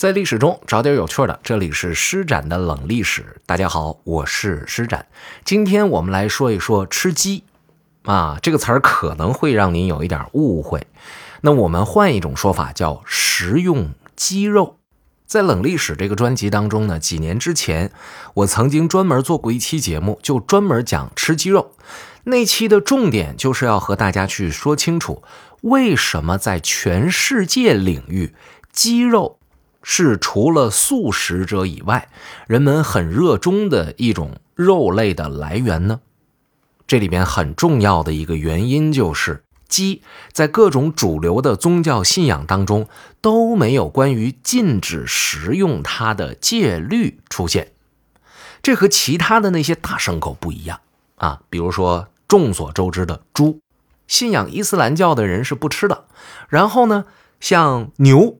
在历史中找点有趣的，这里是施展的冷历史。大家好，我是施展。今天我们来说一说吃鸡啊，这个词儿可能会让您有一点误会。那我们换一种说法，叫食用鸡肉。在冷历史这个专辑当中呢，几年之前我曾经专门做过一期节目，就专门讲吃鸡肉。那期的重点就是要和大家去说清楚，为什么在全世界领域，鸡肉。是除了素食者以外，人们很热衷的一种肉类的来源呢？这里边很重要的一个原因就是，鸡在各种主流的宗教信仰当中都没有关于禁止食用它的戒律出现。这和其他的那些大牲口不一样啊，比如说众所周知的猪，信仰伊斯兰教的人是不吃的。然后呢，像牛。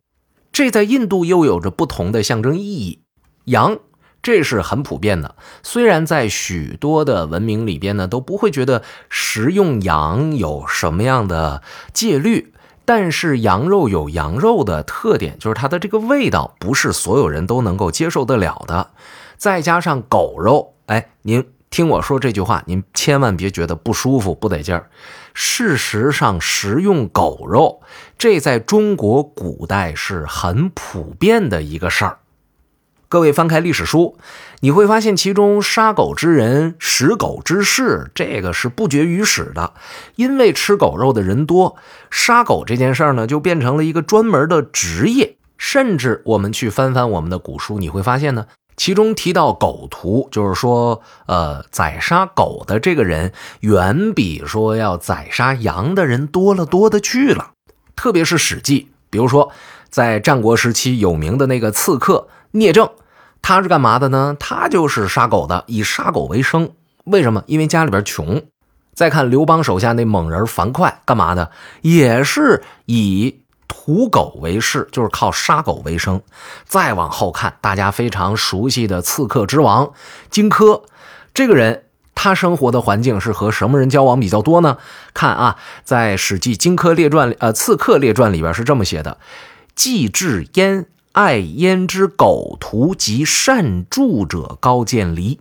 这在印度又有着不同的象征意义。羊，这是很普遍的。虽然在许多的文明里边呢，都不会觉得食用羊有什么样的戒律，但是羊肉有羊肉的特点，就是它的这个味道不是所有人都能够接受得了的。再加上狗肉，哎，您。听我说这句话，您千万别觉得不舒服、不得劲儿。事实上，食用狗肉，这在中国古代是很普遍的一个事儿。各位翻开历史书，你会发现其中“杀狗之人，食狗之事”这个是不绝于史的。因为吃狗肉的人多，杀狗这件事儿呢，就变成了一个专门的职业。甚至我们去翻翻我们的古书，你会发现呢。其中提到狗屠，就是说，呃，宰杀狗的这个人远比说要宰杀羊的人多了多的去了。特别是《史记》，比如说在战国时期有名的那个刺客聂政，他是干嘛的呢？他就是杀狗的，以杀狗为生。为什么？因为家里边穷。再看刘邦手下那猛人樊哙，干嘛的？也是以。屠狗为事，就是靠杀狗为生。再往后看，大家非常熟悉的刺客之王荆轲，这个人他生活的环境是和什么人交往比较多呢？看啊，在《史记·荆轲列传》呃《刺客列传》里边是这么写的：“既至焉，爱焉之狗屠及善筑者高渐离。”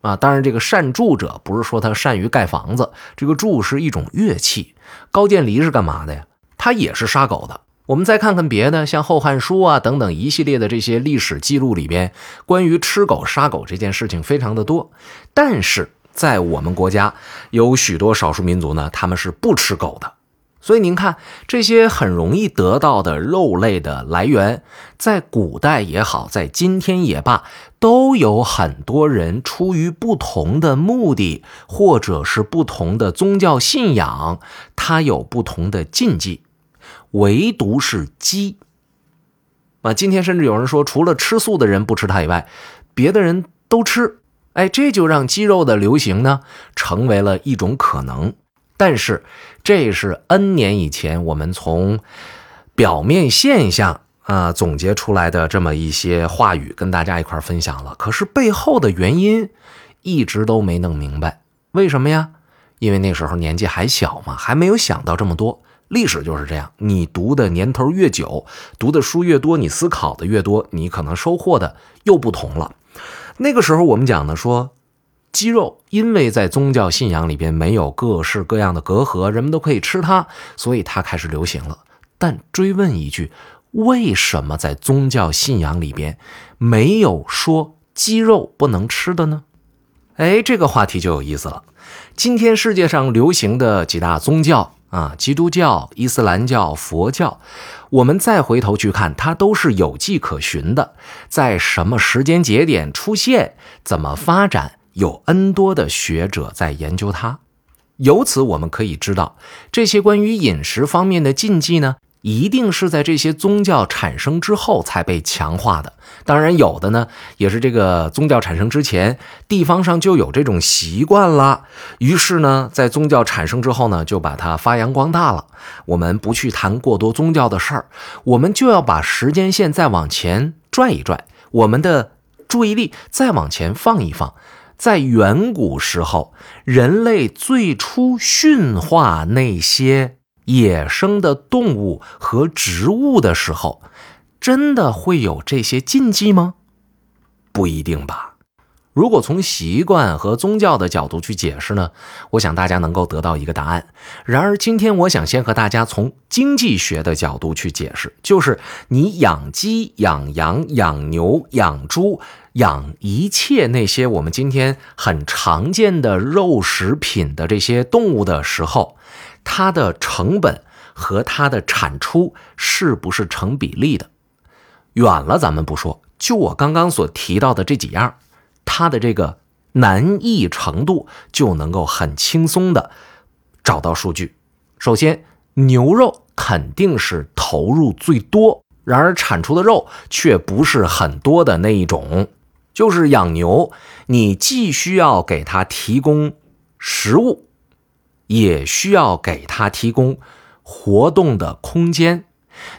啊，当然这个善筑者不是说他善于盖房子，这个筑是一种乐器。高渐离是干嘛的呀？他也是杀狗的。我们再看看别的，像《后汉书》啊等等一系列的这些历史记录里边，关于吃狗杀狗这件事情非常的多。但是在我们国家，有许多少数民族呢，他们是不吃狗的。所以您看，这些很容易得到的肉类的来源，在古代也好，在今天也罢，都有很多人出于不同的目的，或者是不同的宗教信仰，它有不同的禁忌。唯独是鸡啊！今天甚至有人说，除了吃素的人不吃它以外，别的人都吃。哎，这就让鸡肉的流行呢，成为了一种可能。但是，这是 N 年以前我们从表面现象啊总结出来的这么一些话语，跟大家一块分享了。可是背后的原因一直都没弄明白，为什么呀？因为那时候年纪还小嘛，还没有想到这么多。历史就是这样，你读的年头越久，读的书越多，你思考的越多，你可能收获的又不同了。那个时候我们讲的说，鸡肉因为在宗教信仰里边没有各式各样的隔阂，人们都可以吃它，所以它开始流行了。但追问一句，为什么在宗教信仰里边没有说鸡肉不能吃的呢？哎，这个话题就有意思了。今天世界上流行的几大宗教。啊，基督教、伊斯兰教、佛教，我们再回头去看，它都是有迹可循的，在什么时间节点出现，怎么发展，有 N 多的学者在研究它。由此我们可以知道，这些关于饮食方面的禁忌呢。一定是在这些宗教产生之后才被强化的。当然，有的呢也是这个宗教产生之前，地方上就有这种习惯了。于是呢，在宗教产生之后呢，就把它发扬光大了。我们不去谈过多宗教的事儿，我们就要把时间线再往前拽一拽，我们的注意力再往前放一放。在远古时候，人类最初驯化那些。野生的动物和植物的时候，真的会有这些禁忌吗？不一定吧。如果从习惯和宗教的角度去解释呢，我想大家能够得到一个答案。然而，今天我想先和大家从经济学的角度去解释，就是你养鸡、养羊、养牛、养猪、养一切那些我们今天很常见的肉食品的这些动物的时候，它的成本和它的产出是不是成比例的？远了咱们不说，就我刚刚所提到的这几样。它的这个难易程度就能够很轻松的找到数据。首先，牛肉肯定是投入最多，然而产出的肉却不是很多的那一种。就是养牛，你既需要给它提供食物，也需要给它提供活动的空间。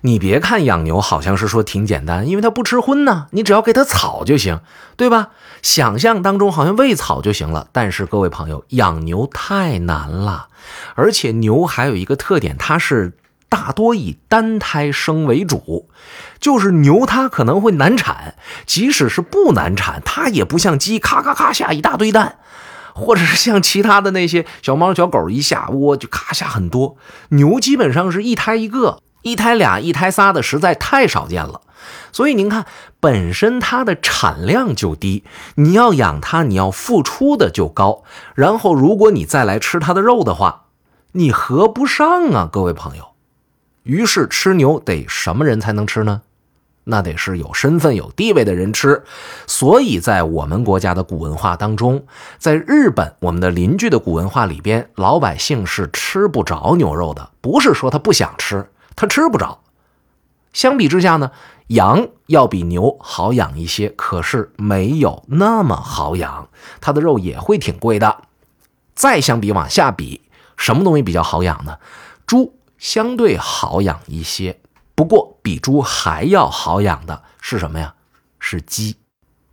你别看养牛好像是说挺简单，因为它不吃荤呢，你只要给它草就行，对吧？想象当中好像喂草就行了，但是各位朋友，养牛太难了，而且牛还有一个特点，它是大多以单胎生为主，就是牛它可能会难产，即使是不难产，它也不像鸡咔咔咔下一大堆蛋，或者是像其他的那些小猫小狗一下窝就咔下很多，牛基本上是一胎一个。一胎俩、一胎仨的实在太少见了，所以您看，本身它的产量就低，你要养它，你要付出的就高。然后，如果你再来吃它的肉的话，你合不上啊，各位朋友。于是，吃牛得什么人才能吃呢？那得是有身份、有地位的人吃。所以在我们国家的古文化当中，在日本我们的邻居的古文化里边，老百姓是吃不着牛肉的，不是说他不想吃。他吃不着，相比之下呢，羊要比牛好养一些，可是没有那么好养，它的肉也会挺贵的。再相比往下比，什么东西比较好养呢？猪相对好养一些，不过比猪还要好养的是什么呀？是鸡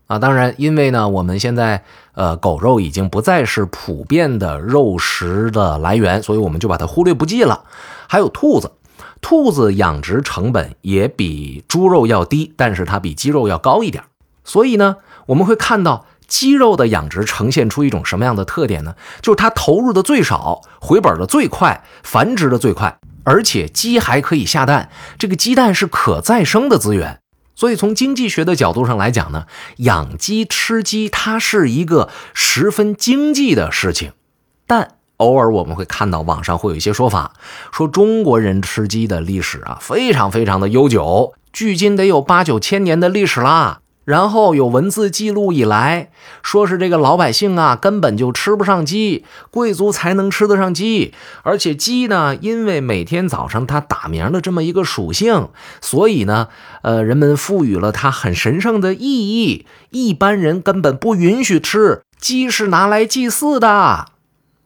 啊！当然，因为呢，我们现在呃狗肉已经不再是普遍的肉食的来源，所以我们就把它忽略不计了。还有兔子。兔子养殖成本也比猪肉要低，但是它比鸡肉要高一点。所以呢，我们会看到鸡肉的养殖呈现出一种什么样的特点呢？就是它投入的最少，回本的最快，繁殖的最快，而且鸡还可以下蛋。这个鸡蛋是可再生的资源，所以从经济学的角度上来讲呢，养鸡吃鸡它是一个十分经济的事情，但。偶尔我们会看到网上会有一些说法，说中国人吃鸡的历史啊非常非常的悠久，距今得有八九千年的历史啦。然后有文字记录以来，说是这个老百姓啊根本就吃不上鸡，贵族才能吃得上鸡。而且鸡呢，因为每天早上它打鸣的这么一个属性，所以呢，呃，人们赋予了它很神圣的意义。一般人根本不允许吃鸡，是拿来祭祀的。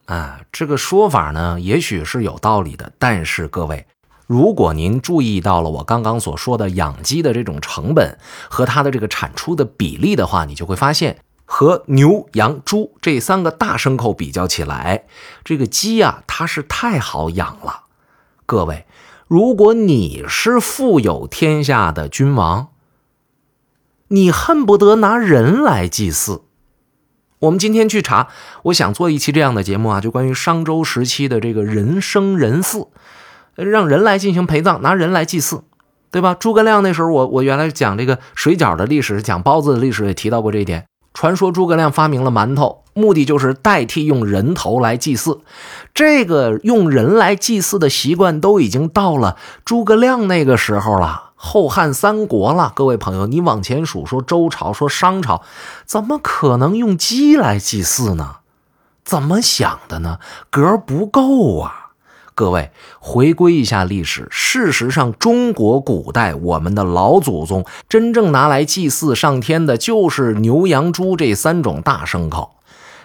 啊，这个说法呢，也许是有道理的。但是各位，如果您注意到了我刚刚所说的养鸡的这种成本和它的这个产出的比例的话，你就会发现，和牛、羊、猪这三个大牲口比较起来，这个鸡啊，它是太好养了。各位，如果你是富有天下的君王，你恨不得拿人来祭祀。我们今天去查，我想做一期这样的节目啊，就关于商周时期的这个人生人祀，让人来进行陪葬，拿人来祭祀，对吧？诸葛亮那时候，我我原来讲这个水饺的历史，讲包子的历史也提到过这一点。传说诸葛亮发明了馒头，目的就是代替用人头来祭祀。这个用人来祭祀的习惯都已经到了诸葛亮那个时候了。后汉三国了，各位朋友，你往前数，说周朝，说商朝，怎么可能用鸡来祭祀呢？怎么想的呢？格不够啊！各位，回归一下历史，事实上，中国古代我们的老祖宗真正拿来祭祀上天的，就是牛羊猪这三种大牲口，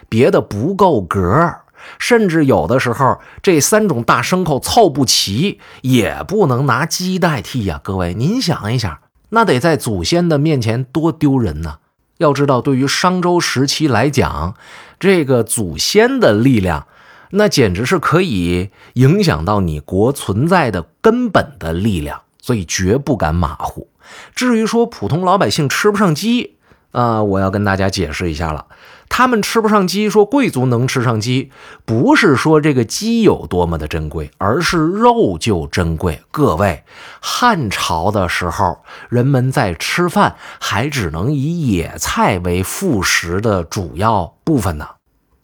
别的不够格。甚至有的时候，这三种大牲口凑不齐，也不能拿鸡代替呀。各位，您想一想，那得在祖先的面前多丢人呢。要知道，对于商周时期来讲，这个祖先的力量，那简直是可以影响到你国存在的根本的力量，所以绝不敢马虎。至于说普通老百姓吃不上鸡，啊，我要跟大家解释一下了。他们吃不上鸡，说贵族能吃上鸡，不是说这个鸡有多么的珍贵，而是肉就珍贵。各位，汉朝的时候，人们在吃饭还只能以野菜为副食的主要部分呢。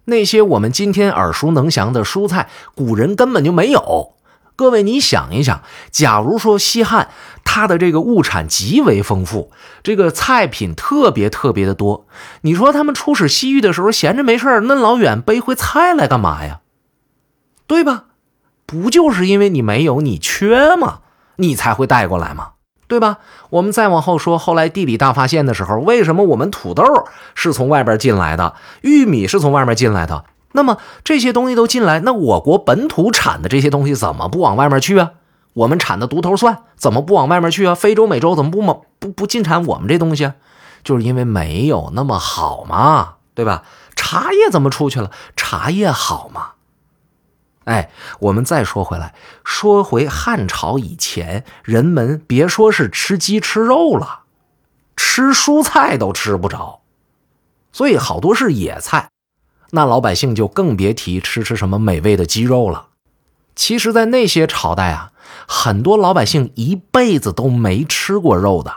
那些我们今天耳熟能详的蔬菜，古人根本就没有。各位，你想一想，假如说西汉它的这个物产极为丰富，这个菜品特别特别的多，你说他们出使西域的时候，闲着没事儿，老远背回菜来干嘛呀？对吧？不就是因为你没有，你缺吗？你才会带过来吗？对吧？我们再往后说，后来地理大发现的时候，为什么我们土豆是从外边进来的，玉米是从外面进来的？那么这些东西都进来，那我国本土产的这些东西怎么不往外面去啊？我们产的独头蒜怎么不往外面去啊？非洲、美洲怎么不不不进产我们这东西？就是因为没有那么好嘛，对吧？茶叶怎么出去了？茶叶好嘛？哎，我们再说回来，说回汉朝以前，人们别说是吃鸡吃肉了，吃蔬菜都吃不着，所以好多是野菜。那老百姓就更别提吃吃什么美味的鸡肉了。其实，在那些朝代啊，很多老百姓一辈子都没吃过肉的。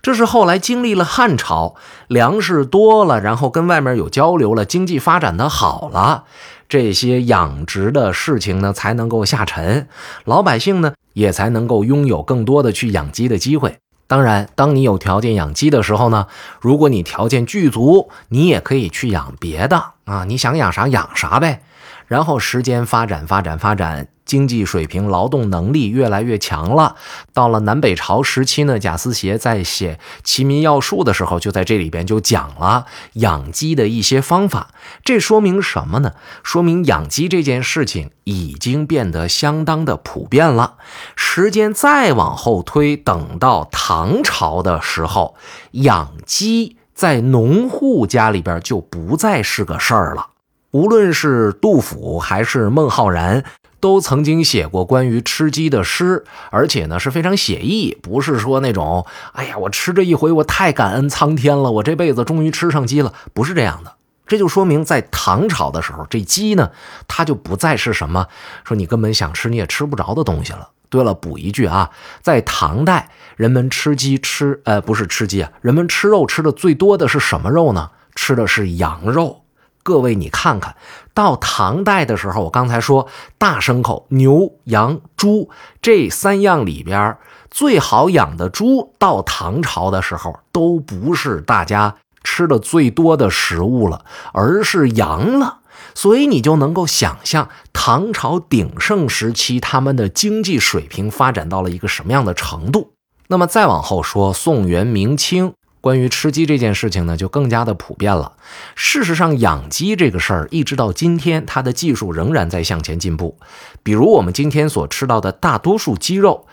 这是后来经历了汉朝，粮食多了，然后跟外面有交流了，经济发展的好了，这些养殖的事情呢才能够下沉，老百姓呢也才能够拥有更多的去养鸡的机会。当然，当你有条件养鸡的时候呢，如果你条件具足，你也可以去养别的啊，你想养啥养啥呗。然后时间发展，发展，发展。经济水平、劳动能力越来越强了。到了南北朝时期呢，贾思勰在写《齐民要术》的时候，就在这里边就讲了养鸡的一些方法。这说明什么呢？说明养鸡这件事情已经变得相当的普遍了。时间再往后推，等到唐朝的时候，养鸡在农户家里边就不再是个事儿了。无论是杜甫还是孟浩然。都曾经写过关于吃鸡的诗，而且呢是非常写意，不是说那种“哎呀，我吃这一回，我太感恩苍天了，我这辈子终于吃上鸡了”，不是这样的。这就说明在唐朝的时候，这鸡呢，它就不再是什么说你根本想吃你也吃不着的东西了。对了，补一句啊，在唐代，人们吃鸡吃呃不是吃鸡啊，人们吃肉吃的最多的是什么肉呢？吃的是羊肉。各位，你看看到唐代的时候，我刚才说大牲口牛、羊、猪这三样里边最好养的猪，到唐朝的时候都不是大家吃的最多的食物了，而是羊了。所以你就能够想象唐朝鼎盛时期他们的经济水平发展到了一个什么样的程度。那么再往后说，宋元明清。关于吃鸡这件事情呢，就更加的普遍了。事实上，养鸡这个事儿，一直到今天，它的技术仍然在向前进步。比如我们今天所吃到的大多数鸡肉，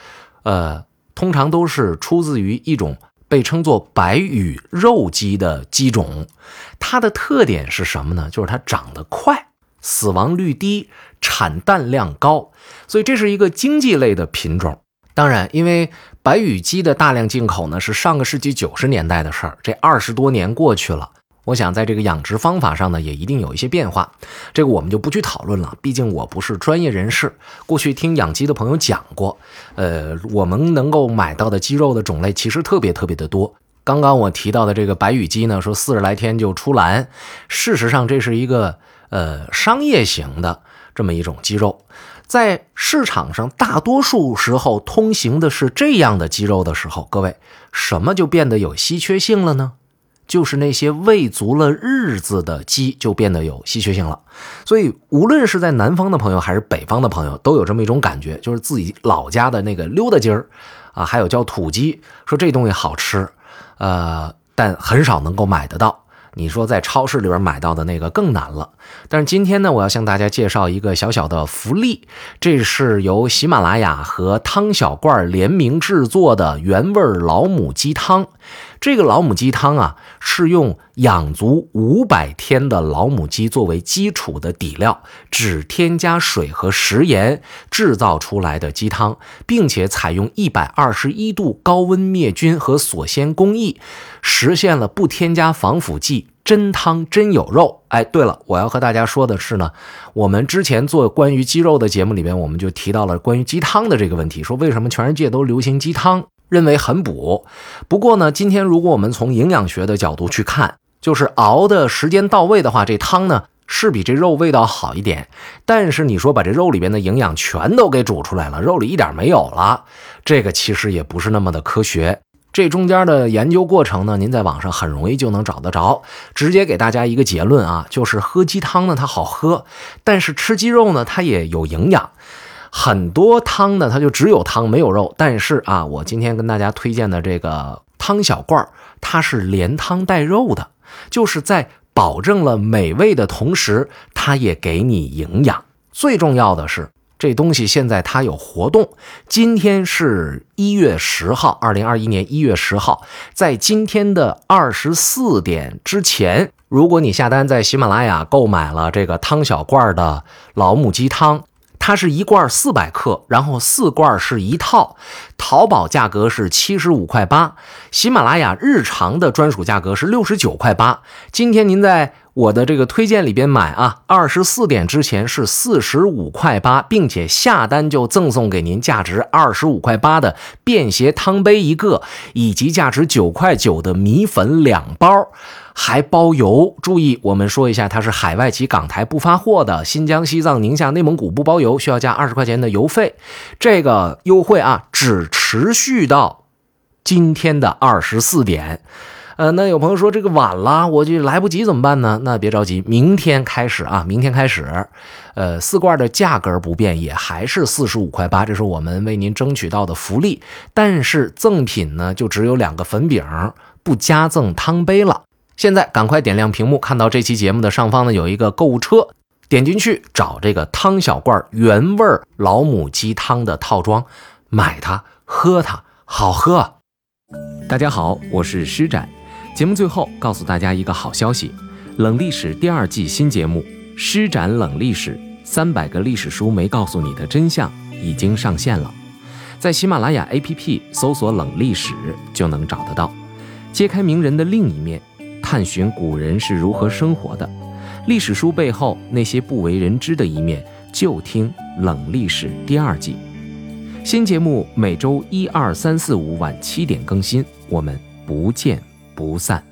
呃，通常都是出自于一种被称作白羽肉鸡的鸡种。它的特点是什么呢？就是它长得快，死亡率低，产蛋量高，所以这是一个经济类的品种。当然，因为白羽鸡的大量进口呢，是上个世纪九十年代的事儿。这二十多年过去了，我想在这个养殖方法上呢，也一定有一些变化。这个我们就不去讨论了，毕竟我不是专业人士。过去听养鸡的朋友讲过，呃，我们能够买到的鸡肉的种类其实特别特别的多。刚刚我提到的这个白羽鸡呢，说四十来天就出栏，事实上这是一个呃商业型的这么一种鸡肉。在市场上，大多数时候通行的是这样的鸡肉的时候，各位，什么就变得有稀缺性了呢？就是那些喂足了日子的鸡就变得有稀缺性了。所以，无论是在南方的朋友还是北方的朋友，都有这么一种感觉，就是自己老家的那个溜达鸡儿啊，还有叫土鸡，说这东西好吃，呃，但很少能够买得到。你说在超市里边买到的那个更难了，但是今天呢，我要向大家介绍一个小小的福利，这是由喜马拉雅和汤小罐联名制作的原味老母鸡汤。这个老母鸡汤啊，是用养足五百天的老母鸡作为基础的底料，只添加水和食盐制造出来的鸡汤，并且采用一百二十一度高温灭菌和锁鲜工艺，实现了不添加防腐剂。真汤真有肉，哎，对了，我要和大家说的是呢，我们之前做关于鸡肉的节目里边，我们就提到了关于鸡汤的这个问题，说为什么全世界都流行鸡汤，认为很补。不过呢，今天如果我们从营养学的角度去看，就是熬的时间到位的话，这汤呢是比这肉味道好一点。但是你说把这肉里边的营养全都给煮出来了，肉里一点没有了，这个其实也不是那么的科学。这中间的研究过程呢，您在网上很容易就能找得着。直接给大家一个结论啊，就是喝鸡汤呢它好喝，但是吃鸡肉呢它也有营养。很多汤呢它就只有汤没有肉，但是啊，我今天跟大家推荐的这个汤小罐儿它是连汤带肉的，就是在保证了美味的同时，它也给你营养。最重要的是。这东西现在它有活动，今天是一月十号，二零二一年一月十号，在今天的二十四点之前，如果你下单在喜马拉雅购买了这个汤小罐的老母鸡汤。它是一罐四百克，然后四罐是一套，淘宝价格是七十五块八，喜马拉雅日常的专属价格是六十九块八。今天您在我的这个推荐里边买啊，二十四点之前是四十五块八，并且下单就赠送给您价值二十五块八的便携汤杯一个，以及价值九块九的米粉两包。还包邮，注意，我们说一下，它是海外及港台不发货的，新疆、西藏、宁夏、内蒙古不包邮，需要加二十块钱的邮费。这个优惠啊，只持续到今天的二十四点。呃，那有朋友说这个晚了，我就来不及怎么办呢？那别着急，明天开始啊，明天开始，呃，四罐的价格不变，也还是四十五块八，这是我们为您争取到的福利。但是赠品呢，就只有两个粉饼，不加赠汤杯了。现在赶快点亮屏幕，看到这期节目的上方呢有一个购物车，点进去找这个汤小罐原味老母鸡汤的套装，买它喝它，好喝。大家好，我是施展。节目最后告诉大家一个好消息，冷历史第二季新节目《施展冷历史》，三百个历史书没告诉你的真相已经上线了，在喜马拉雅 APP 搜索“冷历史”就能找得到，揭开名人的另一面。探寻古人是如何生活的，历史书背后那些不为人知的一面，就听《冷历史》第二季。新节目每周一、二、三、四、五晚七点更新，我们不见不散。